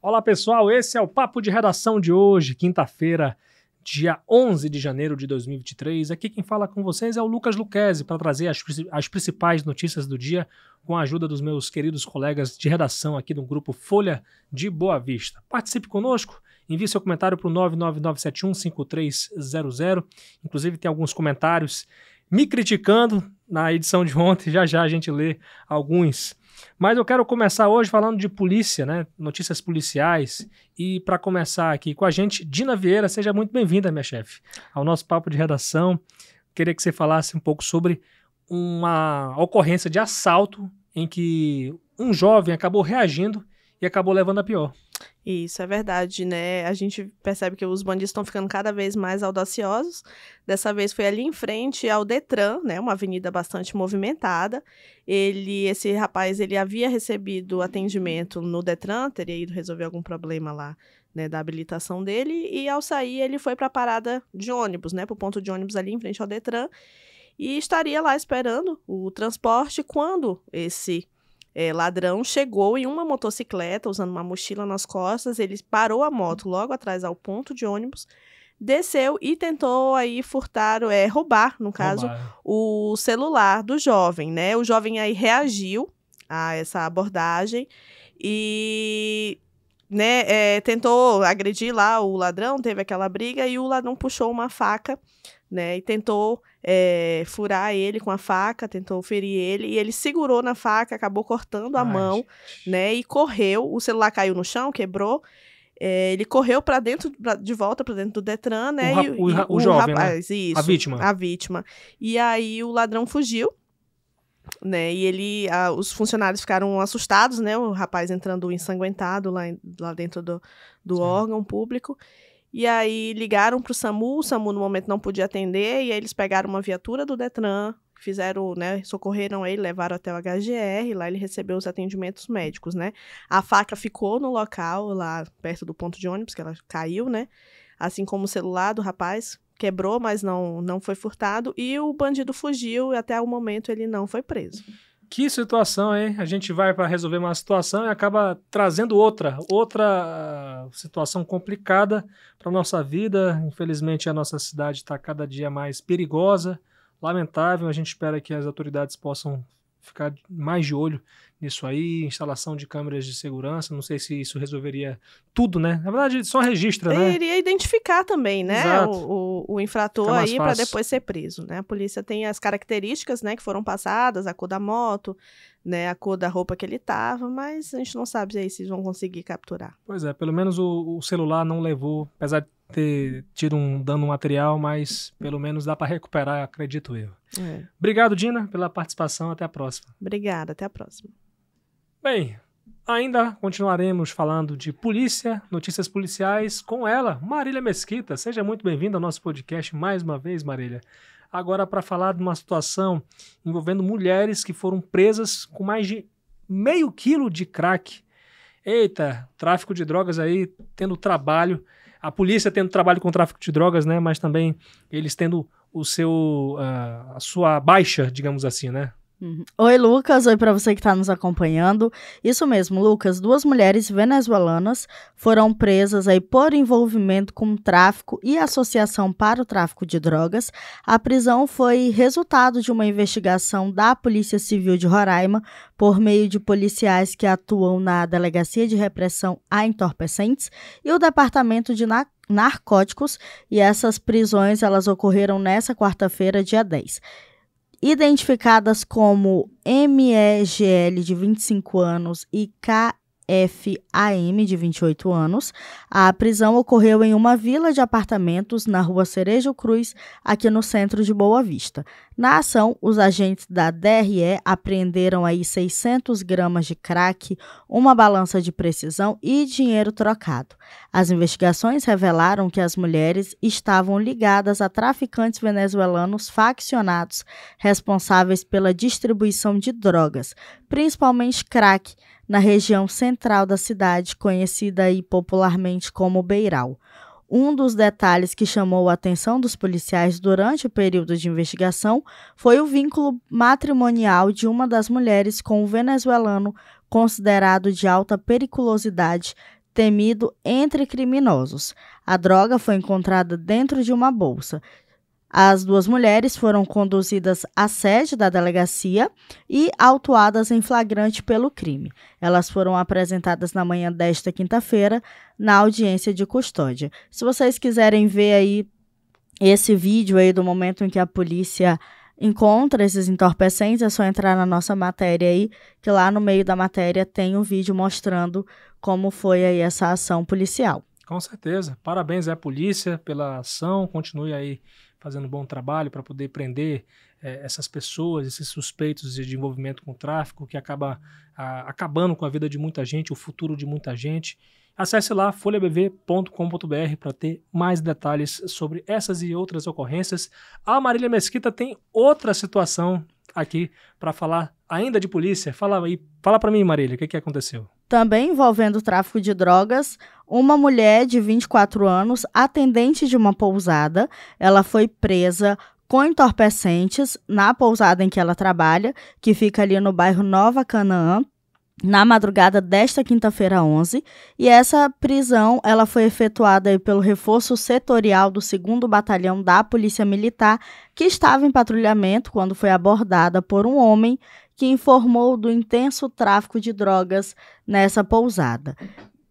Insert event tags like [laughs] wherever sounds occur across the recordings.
Olá pessoal, esse é o Papo de Redação de hoje, quinta-feira, dia 11 de janeiro de 2023. Aqui quem fala com vocês é o Lucas Luquezzi para trazer as, as, principais notícias do dia com a ajuda dos meus queridos colegas de redação aqui do grupo Folha de Boa Vista. Participe conosco, envie seu comentário para o 999715300. Inclusive tem alguns comentários me criticando na edição de ontem, [laughs] já já a gente lê alguns mas eu quero começar hoje falando de polícia, né? Notícias policiais. E para começar aqui com a gente, Dina Vieira, seja muito bem-vinda, minha chefe, ao nosso papo de redação. Queria que você falasse um pouco sobre uma ocorrência de assalto em que um jovem acabou reagindo e acabou levando a pior. Isso é verdade, né? A gente percebe que os bandidos estão ficando cada vez mais audaciosos. Dessa vez foi ali em frente ao Detran, né? Uma avenida bastante movimentada. Ele, esse rapaz, ele havia recebido atendimento no Detran, teria ido resolver algum problema lá, né, da habilitação dele. E ao sair, ele foi para a parada de ônibus, né? Para o ponto de ônibus ali em frente ao Detran. E estaria lá esperando o transporte quando esse é, ladrão chegou em uma motocicleta, usando uma mochila nas costas. Ele parou a moto logo atrás ao ponto de ônibus, desceu e tentou aí furtar, é, roubar, no caso, roubar. o celular do jovem, né? O jovem aí reagiu a essa abordagem e né, é, tentou agredir lá o ladrão, teve aquela briga e o ladrão puxou uma faca, né, e tentou é, furar ele com a faca, tentou ferir ele, e ele segurou na faca, acabou cortando a Ai, mão, gente. né? E correu. O celular caiu no chão, quebrou. É, ele correu para dentro, pra, de volta para dentro do Detran, né? O, e, o, e, o jovem, né? rapaz, né? Isso, a vítima. A vítima. E aí o ladrão fugiu, né? E ele, a, os funcionários ficaram assustados, né? O rapaz entrando ensanguentado lá, lá dentro do, do órgão público. E aí ligaram para o SAMU, o SAMU no momento não podia atender, e aí eles pegaram uma viatura do Detran, fizeram, né, socorreram ele, levaram até o HGR, lá ele recebeu os atendimentos médicos, né? A faca ficou no local, lá perto do ponto de ônibus, que ela caiu, né? Assim como o celular do rapaz, quebrou, mas não, não foi furtado, e o bandido fugiu, e até o momento ele não foi preso. Que situação, hein? A gente vai para resolver uma situação e acaba trazendo outra, outra uh, situação complicada para nossa vida. Infelizmente, a nossa cidade está cada dia mais perigosa, lamentável. A gente espera que as autoridades possam ficar mais de olho nisso aí, instalação de câmeras de segurança, não sei se isso resolveria tudo, né? Na verdade, só registra, né? Iria identificar também, né, o, o, o, infrator aí para depois ser preso, né? A polícia tem as características, né, que foram passadas, a cor da moto, né, a cor da roupa que ele tava, mas a gente não sabe aí se vão conseguir capturar. Pois é, pelo menos o, o celular não levou, apesar de ter tido um dano material, mas pelo menos dá para recuperar, acredito eu. É. Obrigado, Dina, pela participação. Até a próxima. Obrigada, até a próxima. Bem, ainda continuaremos falando de polícia, notícias policiais com ela, Marília Mesquita. Seja muito bem-vinda ao nosso podcast mais uma vez, Marília. Agora para falar de uma situação envolvendo mulheres que foram presas com mais de meio quilo de crack. Eita, tráfico de drogas aí tendo trabalho a polícia tendo trabalho com tráfico de drogas, né? Mas também eles tendo o seu uh, a sua baixa, digamos assim, né? Uhum. Oi, Lucas. Oi para você que está nos acompanhando. Isso mesmo, Lucas. Duas mulheres venezuelanas foram presas aí por envolvimento com tráfico e associação para o tráfico de drogas. A prisão foi resultado de uma investigação da Polícia Civil de Roraima por meio de policiais que atuam na Delegacia de Repressão a Entorpecentes e o Departamento de Narcóticos. E essas prisões elas ocorreram nessa quarta-feira, dia 10 identificadas como MEGL de 25 anos e KFAM de 28 anos. A prisão ocorreu em uma vila de apartamentos na rua Cerejo Cruz, aqui no centro de Boa Vista. Na ação, os agentes da DRE apreenderam aí 600 gramas de crack, uma balança de precisão e dinheiro trocado. As investigações revelaram que as mulheres estavam ligadas a traficantes venezuelanos faccionados responsáveis pela distribuição de drogas, principalmente crack, na região central da cidade, conhecida aí popularmente como Beiral. Um dos detalhes que chamou a atenção dos policiais durante o período de investigação foi o vínculo matrimonial de uma das mulheres com o venezuelano considerado de alta periculosidade temido entre criminosos. A droga foi encontrada dentro de uma bolsa. As duas mulheres foram conduzidas à sede da delegacia e autuadas em flagrante pelo crime. Elas foram apresentadas na manhã desta quinta-feira na audiência de custódia. Se vocês quiserem ver aí esse vídeo aí do momento em que a polícia encontra esses entorpecentes, é só entrar na nossa matéria aí, que lá no meio da matéria tem um vídeo mostrando como foi aí essa ação policial. Com certeza. Parabéns à polícia pela ação, continue aí fazendo um bom trabalho para poder prender é, essas pessoas, esses suspeitos de, envolvimento com o tráfico, que acaba a, acabando com a vida de muita gente, o futuro de muita gente. Acesse lá folhabv.com.br para ter mais detalhes sobre essas e outras ocorrências. A Marília Mesquita tem outra situação aqui para falar ainda de polícia. Fala aí, fala para mim, Marília, o que, que aconteceu? Também envolvendo tráfico de drogas, uma mulher de 24 anos, atendente de uma pousada, ela foi presa com entorpecentes na pousada em que ela trabalha, que fica ali no bairro Nova Canaã, na madrugada desta quinta-feira 11, e essa prisão ela foi efetuada pelo reforço setorial do 2 Batalhão da Polícia Militar, que estava em patrulhamento quando foi abordada por um homem que informou do intenso tráfico de drogas nessa pousada.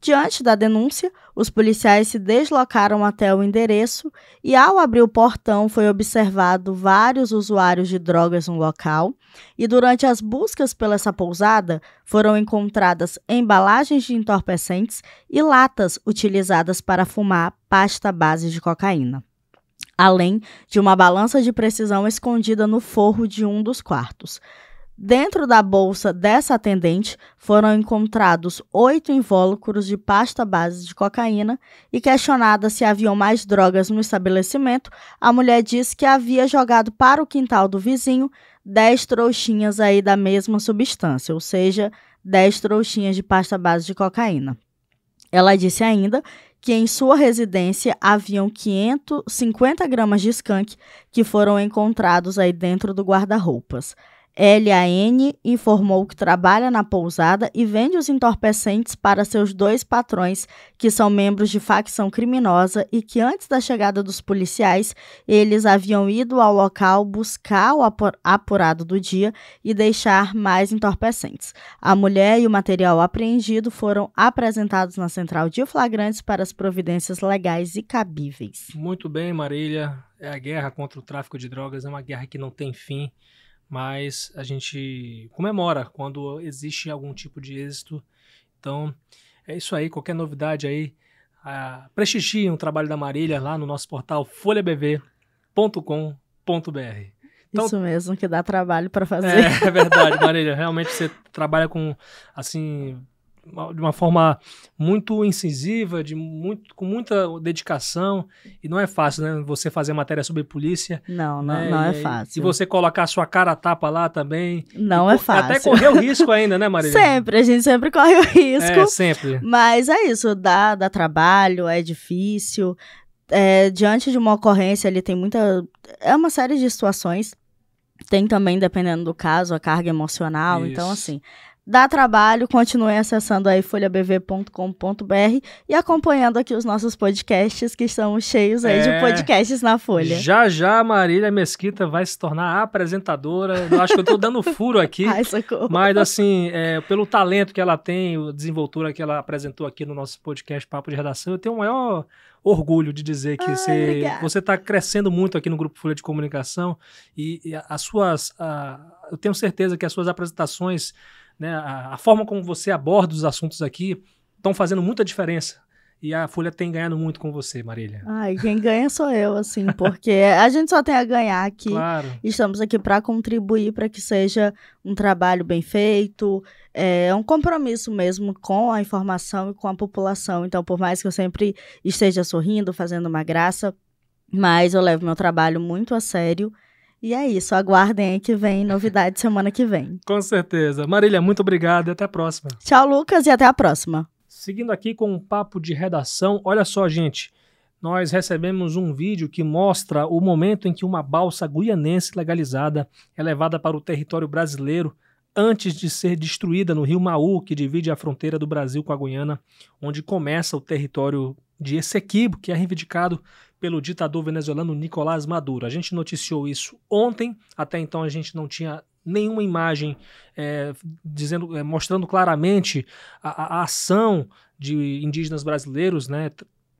Diante da denúncia, os policiais se deslocaram até o endereço e, ao abrir o portão, foi observado vários usuários de drogas no local. E durante as buscas pela essa pousada, foram encontradas embalagens de entorpecentes e latas utilizadas para fumar pasta base de cocaína além de uma balança de precisão escondida no forro de um dos quartos. Dentro da bolsa dessa atendente foram encontrados oito invólucros de pasta base de cocaína e questionada se haviam mais drogas no estabelecimento, a mulher disse que havia jogado para o quintal do vizinho dez trouxinhas aí da mesma substância, ou seja, dez trouxinhas de pasta base de cocaína. Ela disse ainda que em sua residência haviam 550 gramas de skunk que foram encontrados aí dentro do guarda-roupas. LAN informou que trabalha na pousada e vende os entorpecentes para seus dois patrões, que são membros de facção criminosa e que antes da chegada dos policiais, eles haviam ido ao local buscar o apurado do dia e deixar mais entorpecentes. A mulher e o material apreendido foram apresentados na central de flagrantes para as providências legais e cabíveis. Muito bem, Marília. É a guerra contra o tráfico de drogas é uma guerra que não tem fim mas a gente comemora quando existe algum tipo de êxito. Então, é isso aí. Qualquer novidade aí, uh, prestigiem o trabalho da Marília lá no nosso portal folhabv.com.br. Então, isso mesmo, que dá trabalho para fazer. É, é verdade, Marília. Realmente você trabalha com, assim, de uma forma muito incisiva, de muito, com muita dedicação. E não é fácil, né? Você fazer matéria sobre polícia. Não, não, né? não é fácil. E você colocar a sua cara a tapa lá também. Não é fácil. Até correr o risco ainda, né, Maria? sempre, a gente sempre corre o risco. É, sempre. Mas é isso, dá, dá trabalho, é difícil. É, diante de uma ocorrência, ele tem muita. É uma série de situações. Tem também, dependendo do caso, a carga emocional. Então, isso. Então, assim, dá trabalho, continue acessando aí folhabv.com.br e acompanhando aqui os nossos podcasts, que estão cheios aí é, de podcasts na Folha. Já já a Marília Mesquita vai se tornar apresentadora. Eu acho que eu estou dando furo aqui. [laughs] Ai, socorro. Mas assim, é, pelo talento que ela tem, a desenvoltura que ela apresentou aqui no nosso podcast Papo de Redação, eu tenho o maior orgulho de dizer que Ai, você está crescendo muito aqui no Grupo Folha de Comunicação e, e as suas... A, eu tenho certeza que as suas apresentações né, a, a forma como você aborda os assuntos aqui estão fazendo muita diferença. E a Folha tem ganhado muito com você, Marília. Ai, quem ganha sou eu, assim, porque a gente só tem a ganhar aqui. Claro. Estamos aqui para contribuir para que seja um trabalho bem feito, é um compromisso mesmo com a informação e com a população. Então, por mais que eu sempre esteja sorrindo, fazendo uma graça, mas eu levo meu trabalho muito a sério e é isso, aguardem aí que vem novidade semana que vem. Com certeza. Marília, muito obrigado e até a próxima. Tchau, Lucas, e até a próxima. Seguindo aqui com um papo de redação, olha só, gente. Nós recebemos um vídeo que mostra o momento em que uma balsa guianense legalizada é levada para o território brasileiro antes de ser destruída no rio Maú, que divide a fronteira do Brasil com a Guiana, onde começa o território de Essequibo, que é reivindicado pelo ditador venezuelano Nicolás Maduro. A gente noticiou isso ontem, até então a gente não tinha nenhuma imagem é, dizendo, é, mostrando claramente a, a, ação de indígenas brasileiros, né,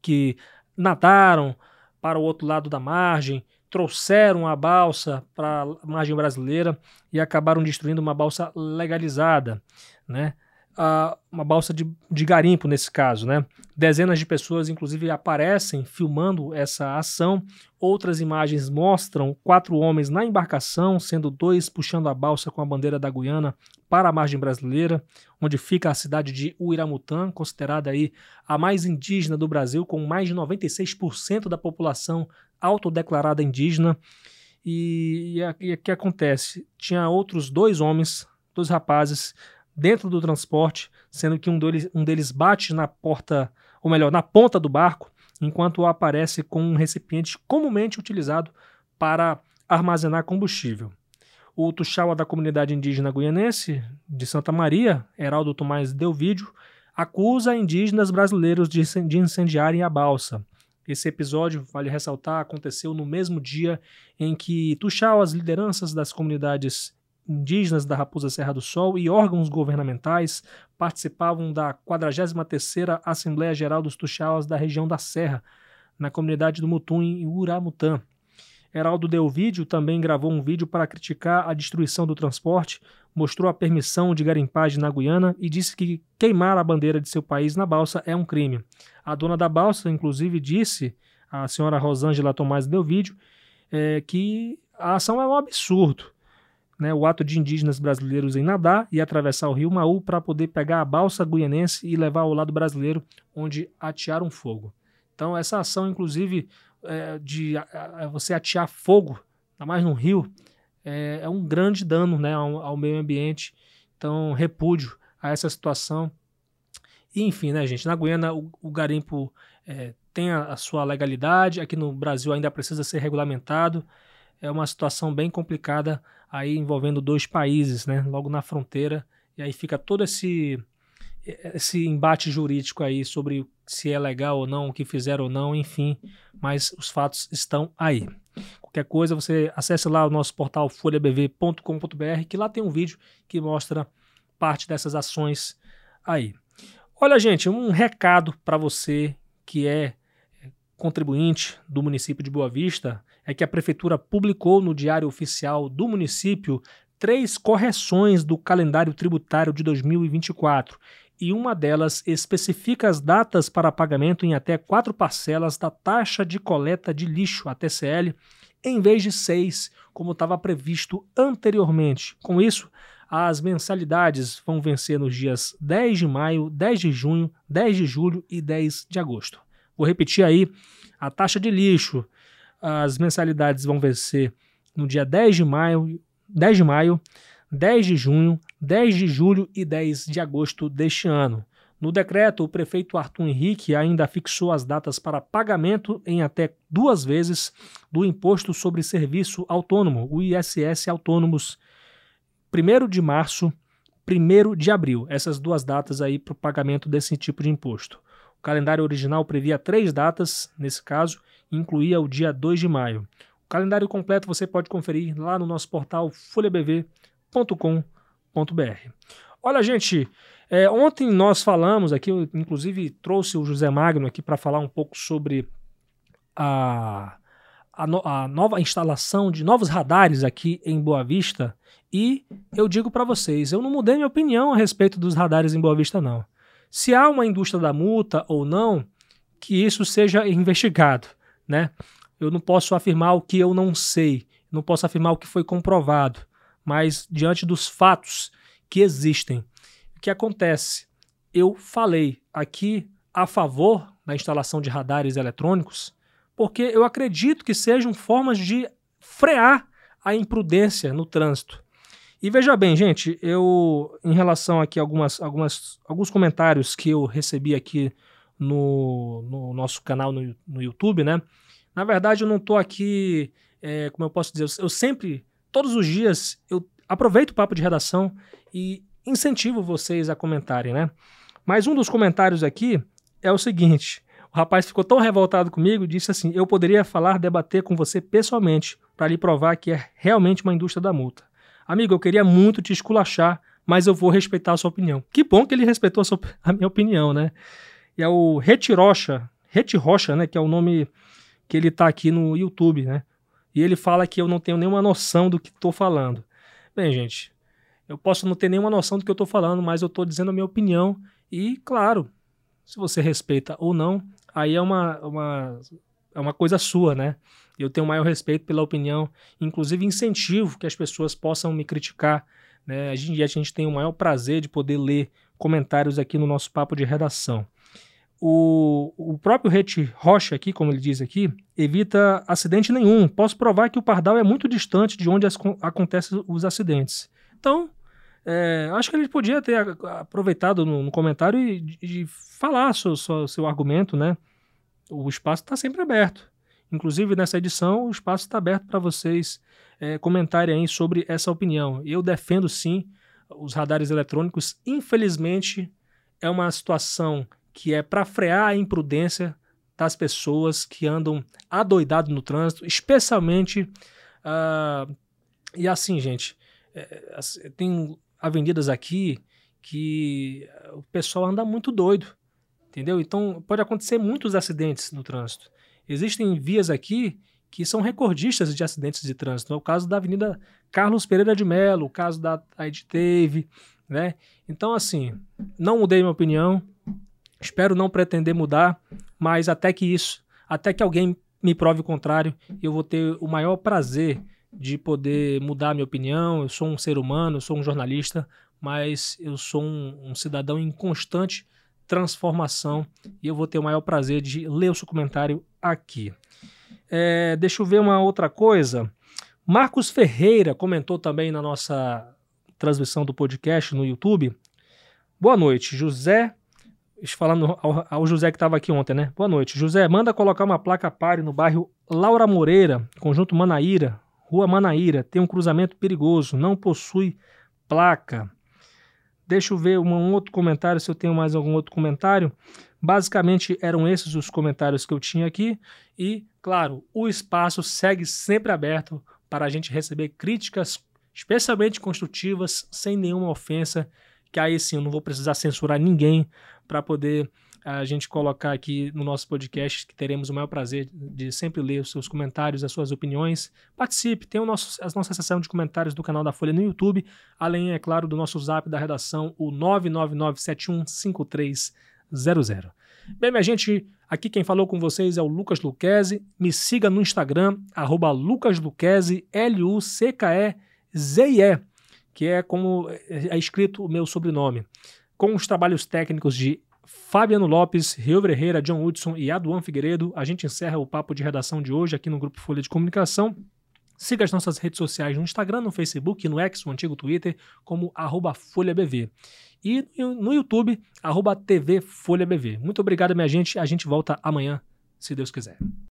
que nadaram para o outro lado da margem, trouxeram a balsa para a margem brasileira e acabaram destruindo uma balsa legalizada, né? Uh, uma balsa de, de, garimpo nesse caso, né? Dezenas de pessoas, inclusive, aparecem filmando essa ação. Outras imagens mostram quatro homens na embarcação, sendo dois puxando a balsa com a bandeira da Guiana para a margem brasileira, onde fica a cidade de Uiramutã, considerada aí a mais indígena do Brasil, com mais de 96% da população autodeclarada indígena. E, o que acontece? Tinha outros dois homens, dois rapazes, dentro do transporte, sendo que um deles, um deles bate na porta, ou melhor, na ponta do barco, enquanto aparece com um recipiente comumente utilizado para armazenar combustível. O Tuxaua da comunidade indígena guianense de Santa Maria, Heraldo Tomás Delvídio, acusa indígenas brasileiros de incendiarem a balsa. Esse episódio, vale ressaltar, aconteceu no mesmo dia em que Tuxau, as lideranças das comunidades indígenas da Raposa Serra do Sol e órgãos governamentais participavam da 43ª Assembleia Geral dos Tuxauas da região da Serra, na comunidade do Mutum, em Uramutã. Heraldo deu vídeo, também gravou um vídeo para criticar a destruição do transporte, mostrou a permissão de garimpagem na Guiana e disse que queimar a bandeira de seu país na balsa é um crime. A dona da balsa, inclusive, disse, a senhora Rosângela Tomás deu vídeo, é, que a ação é um absurdo. Né, o ato de indígenas brasileiros em nadar e atravessar o rio Maú para poder pegar a balsa guianense e levar ao lado brasileiro, onde atearam fogo. Então, essa ação, inclusive, é, de a, a, você atear fogo, ainda mais no rio, é, é, um grande dano né, ao, ao, meio ambiente. Então, repúdio a essa situação. E, enfim, né, gente, na Guiana o, o garimpo é, tem a, a, sua legalidade, aqui no Brasil ainda precisa ser regulamentado. É uma situação bem complicada aí envolvendo dois países, né, logo na fronteira. E aí fica todo esse esse embate jurídico aí sobre se é legal ou não, o que fizeram ou não, enfim, mas os fatos estão aí. Qualquer coisa, você acesse lá o nosso portal folhabv.com.br, que lá tem um vídeo que mostra parte dessas ações aí. Olha, gente, um recado para você que é contribuinte do município de Boa Vista é que a prefeitura publicou no Diário Oficial do município três correções do calendário tributário de 2024 e uma delas especifica as datas para pagamento em até quatro parcelas da taxa de coleta de lixo, a TCL, em vez de seis, como estava previsto anteriormente. Com isso, as mensalidades vão vencer nos dias 10 de maio, 10 de junho, 10 de julho e 10 de agosto. Vou repetir aí: a taxa de lixo, as mensalidades vão vencer no dia 10 de maio, 10 de maio, 10 de junho, 10 de julho e 10 de agosto deste ano. No decreto, o prefeito Arthur Henrique ainda fixou as datas para pagamento em até duas vezes do Imposto sobre Serviço Autônomo, o ISS Autônomos, 1 de março, 1 de abril. Essas duas datas aí para o pagamento desse tipo de imposto. Calendário original previa três datas, nesse caso, incluía o dia 2 de maio. O calendário completo você pode conferir lá no nosso portal folhabv.com www.josé.com.br. Olha, gente, é, ontem nós falamos aqui, eu inclusive trouxe o José Magno aqui para falar um pouco sobre a, a, no, a, nova instalação de novos radares aqui em Boa Vista. E eu digo para vocês, eu não mudei minha opinião a respeito dos radares em Boa Vista, não. Se há uma indústria da multa ou não, que isso seja investigado, né? Eu não posso afirmar o que eu não sei, não posso afirmar o que foi comprovado mas diante dos fatos que existem. O que acontece? Eu falei aqui a favor da instalação de radares eletrônicos, porque eu acredito que sejam formas de frear a imprudência no trânsito. E veja bem, gente, eu em relação aqui a algumas, algumas, alguns comentários que eu recebi aqui no, no nosso canal no, no YouTube, né? Na verdade, eu não estou aqui, é, como eu posso dizer, eu sempre todos os dias eu aproveito o papo de redação e incentivo vocês a comentarem, né? Mas um dos comentários aqui é o seguinte: o rapaz ficou tão revoltado comigo, disse assim: Eu poderia falar, debater com você pessoalmente, para lhe provar que é realmente uma indústria da multa. Amigo, eu queria muito te esculachar, mas eu vou respeitar a sua opinião. Que bom que ele respeitou a, sua, [laughs] a minha opinião, né? E é o Retirocha, Retirocha, né? Que é o nome que ele tá aqui no YouTube, né? E ele fala que eu não tenho nenhuma noção do que estou falando. Bem, gente, eu posso não ter nenhuma noção do que eu estou falando, mas eu estou dizendo a minha opinião. E, claro, se você respeita ou não, aí é uma, uma, é uma coisa sua, né? Eu tenho maior respeito pela opinião, inclusive incentivo que as pessoas possam me criticar. Né? A, gente, a gente tem o maior prazer de poder ler comentários aqui no nosso papo de redação. O, o próprio Rete Rocha aqui, como ele diz aqui, evita acidente nenhum. Posso provar que o Pardal é muito distante de onde as, acontecem os acidentes. Então, é, acho que ele podia ter aproveitado no, no comentário e de falar seu, seu, seu argumento, né? O espaço está sempre aberto. Inclusive, nessa edição, o espaço está aberto para vocês é, comentarem aí sobre essa opinião. Eu defendo sim os radares eletrônicos. Infelizmente, é uma situação que é para frear a imprudência das pessoas que andam adoidados no trânsito, especialmente. Uh, e assim, gente, é, tem avenidas aqui que o pessoal anda muito doido, entendeu? Então pode acontecer muitos acidentes no trânsito. Existem vias aqui que são recordistas de acidentes de trânsito. É o caso da Avenida Carlos Pereira de Melo, o caso da Teve, né? Então assim, não mudei minha opinião. Espero não pretender mudar, mas até que isso, até que alguém me prove o contrário, eu vou ter o maior prazer de poder mudar minha opinião. Eu sou um ser humano, eu sou um jornalista, mas eu sou um, um cidadão em constante transformação e eu vou ter o maior prazer de ler o seu comentário aqui. É, deixa eu ver uma outra coisa. Marcos Ferreira comentou também na nossa transmissão do podcast no YouTube. Boa noite, José. Falando ao, ao José que estava aqui ontem, né? Boa noite. José, manda colocar uma placa pare no bairro Laura Moreira, conjunto Manaíra, Rua Manaíra, tem um cruzamento perigoso, não possui placa. Deixa eu ver um, outro comentário, se eu tenho mais algum outro comentário. Basicamente eram esses os comentários que eu tinha aqui. E, claro, o espaço segue sempre aberto para a gente receber críticas, especialmente construtivas, sem nenhuma ofensa. Que aí sim eu não vou precisar censurar ninguém para poder a gente colocar aqui no nosso podcast, que teremos o maior prazer de sempre ler os seus comentários, as suas opiniões. Participe, tem o nosso, a nossa sessão de comentários do canal da Folha no YouTube, além, é claro, do nosso zap da redação, o 999715300. Bem, minha gente, aqui quem falou com vocês é o Lucas Luquezzi. Me siga no Instagram, arroba lucasluquezzi, L-U-C-K-E-Z-I-E, que é como é escrito o meu sobrenome. Com os trabalhos técnicos de Fabiano Lopes, Rio Ferreira, John Hudson e Aduan Figueiredo. A gente encerra o papo de redação de hoje aqui no Grupo Folha de Comunicação. Siga as nossas redes sociais no Instagram, no Facebook no X, o antigo Twitter, como FolhaBV. E no YouTube, arroba TV Folha BV. Muito obrigado, minha gente. A gente volta amanhã, se Deus quiser.